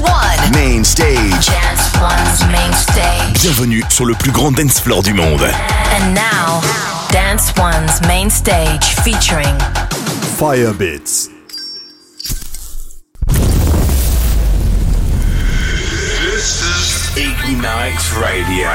One. Main stage. One's main stage. Bienvenue sur le plus grand dance floor du monde. And now, Dance One's main stage featuring Firebits. This is Ignite radio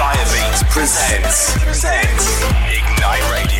Firebeats presents, presents Ignite Radio.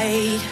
light.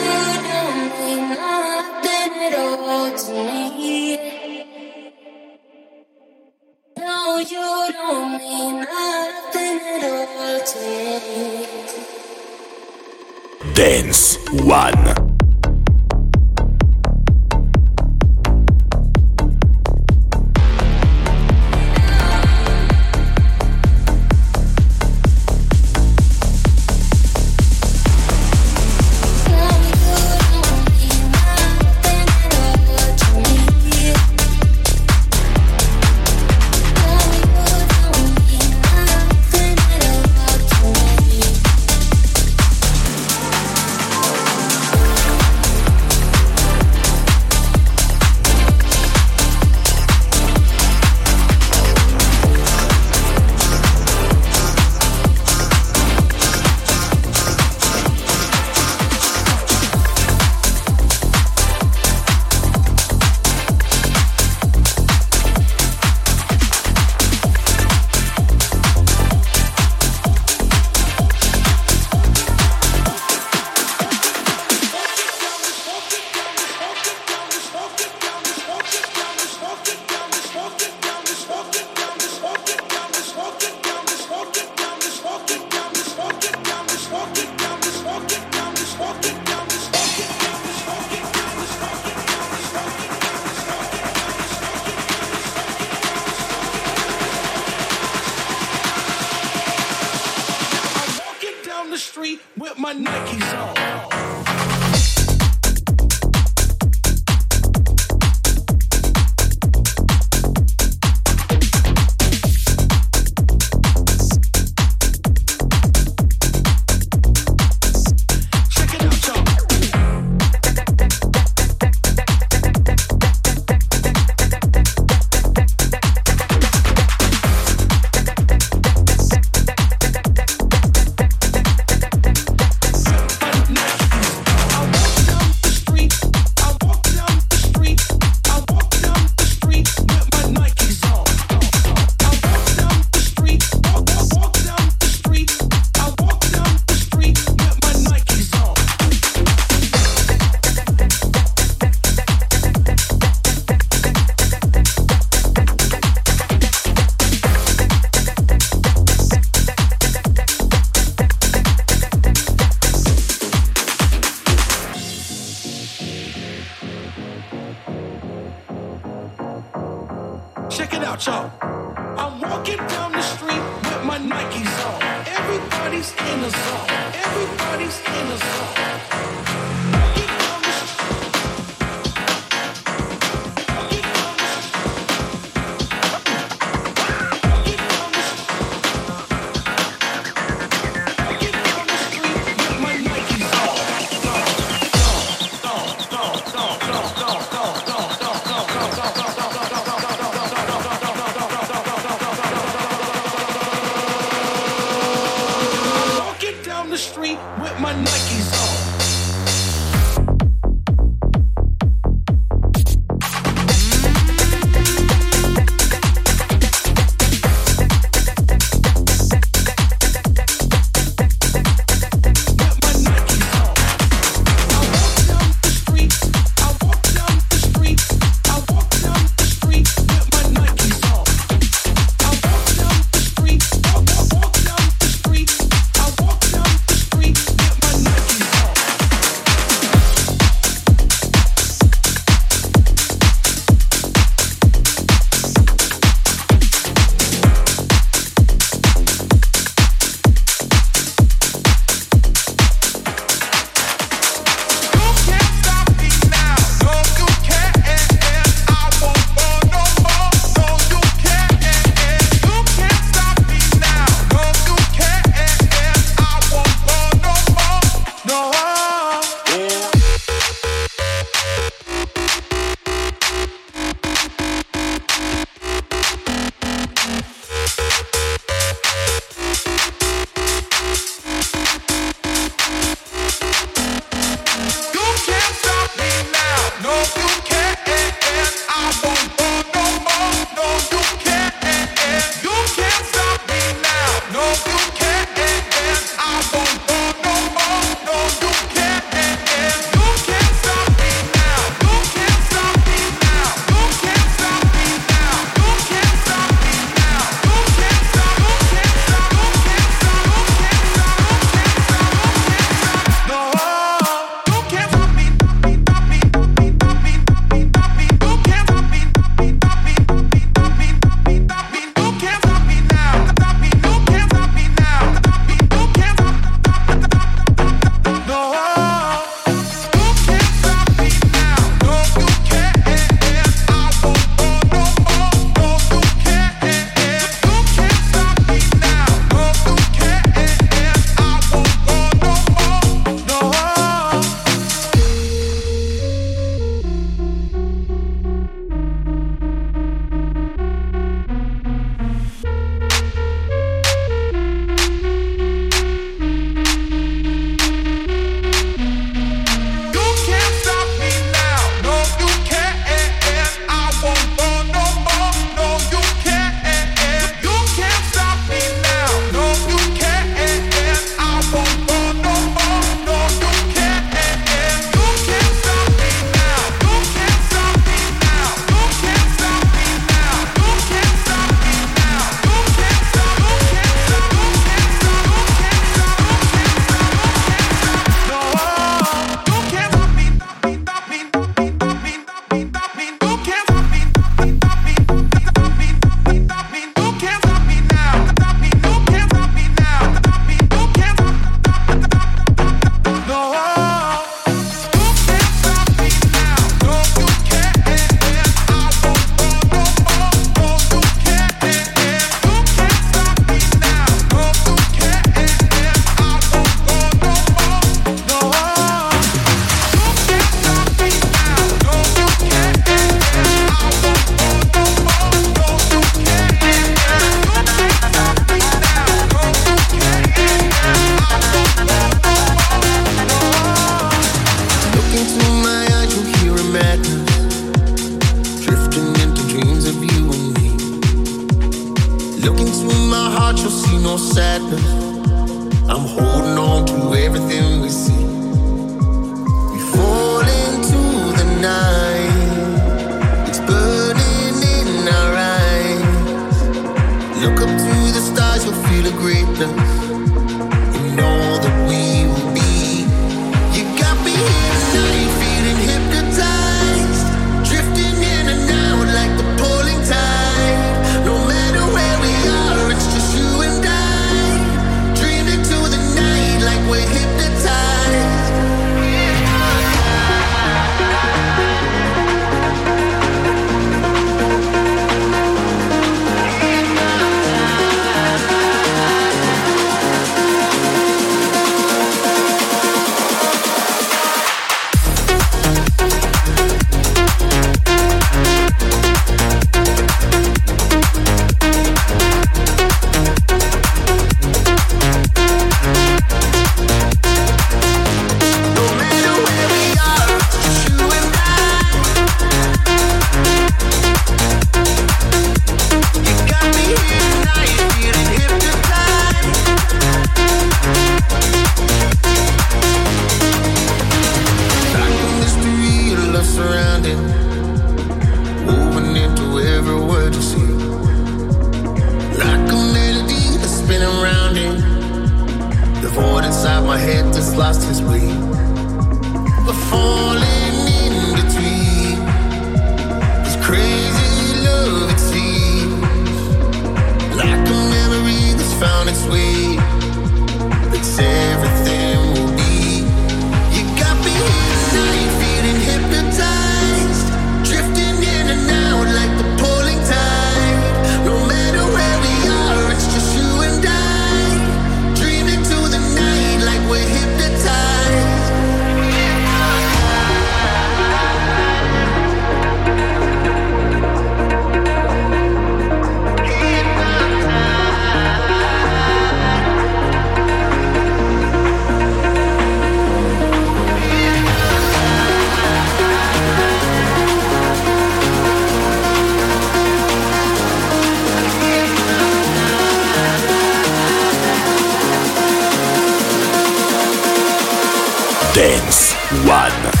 One.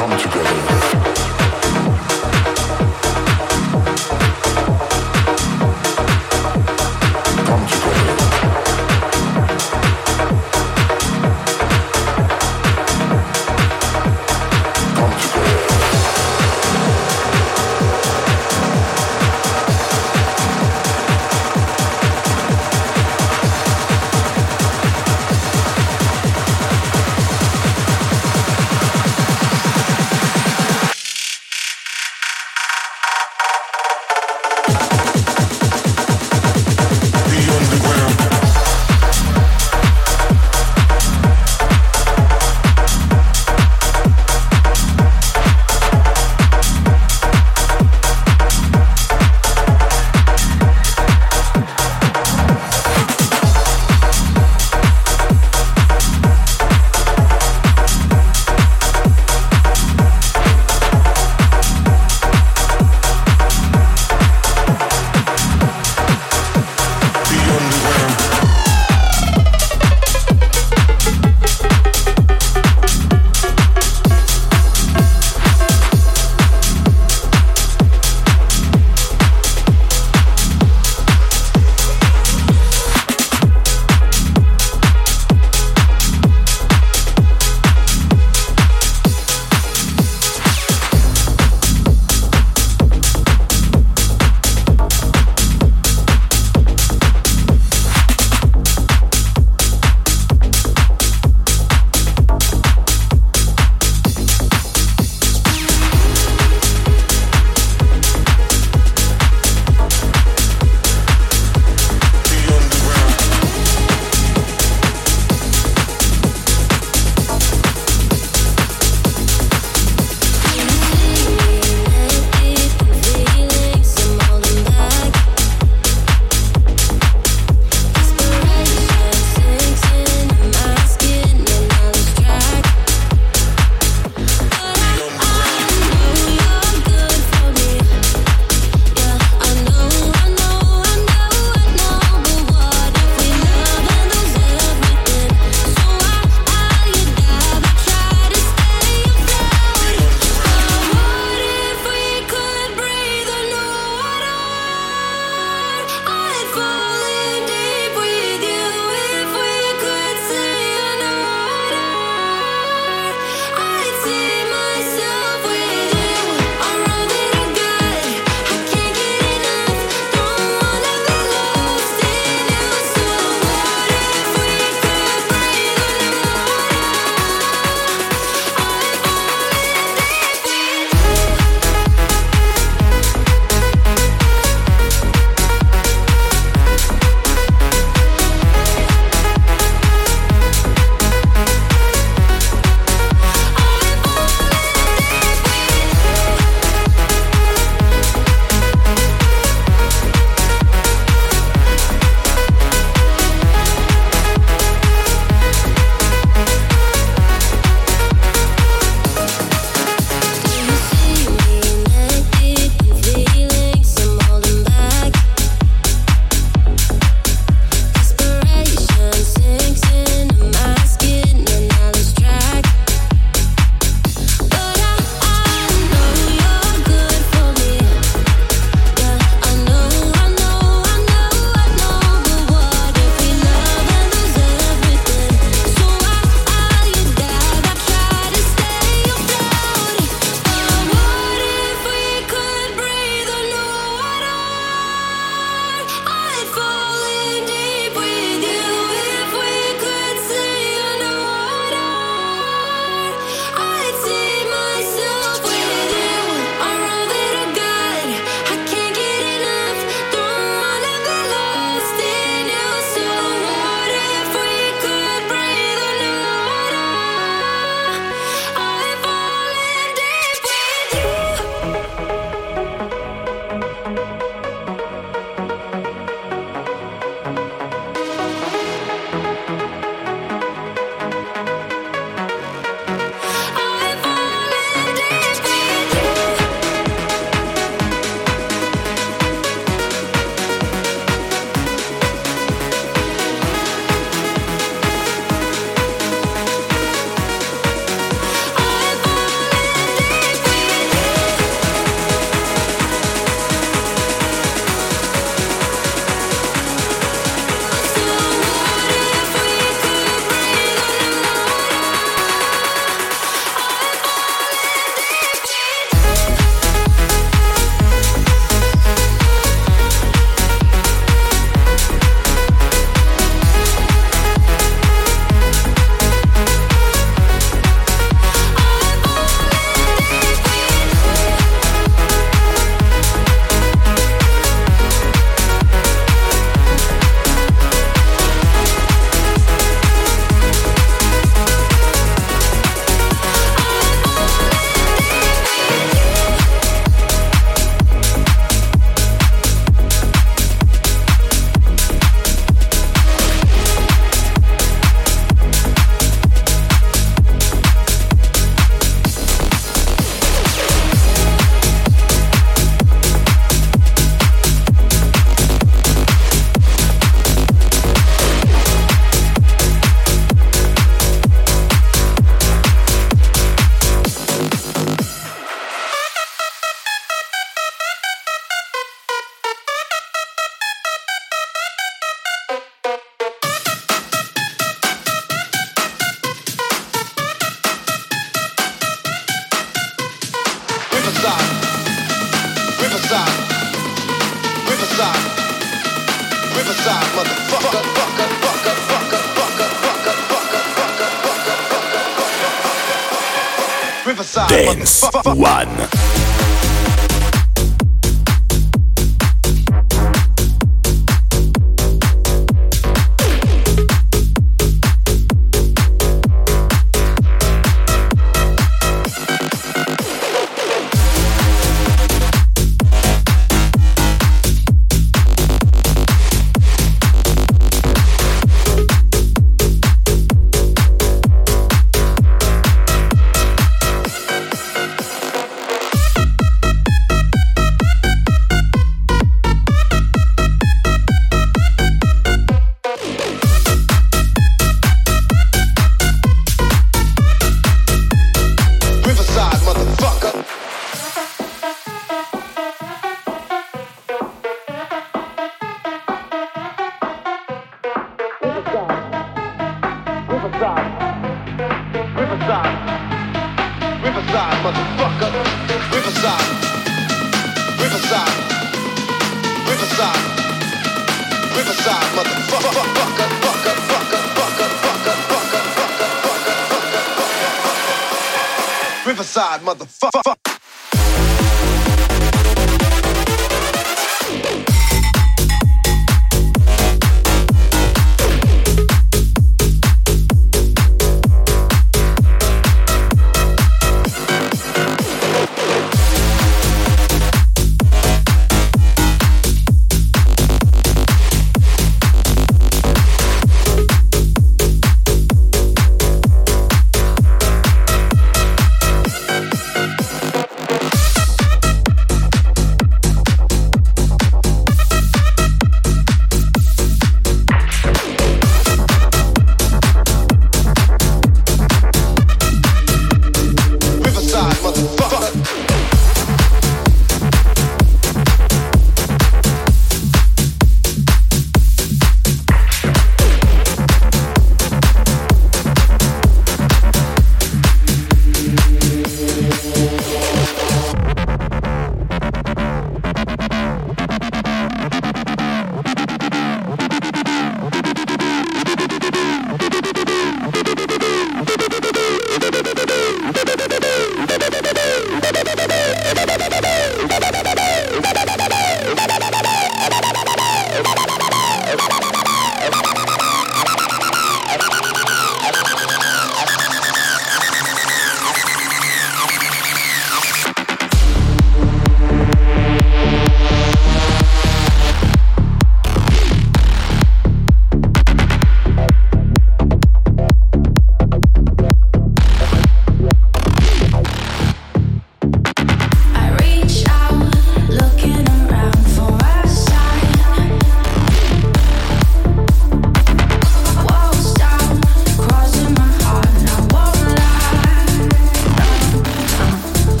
come together.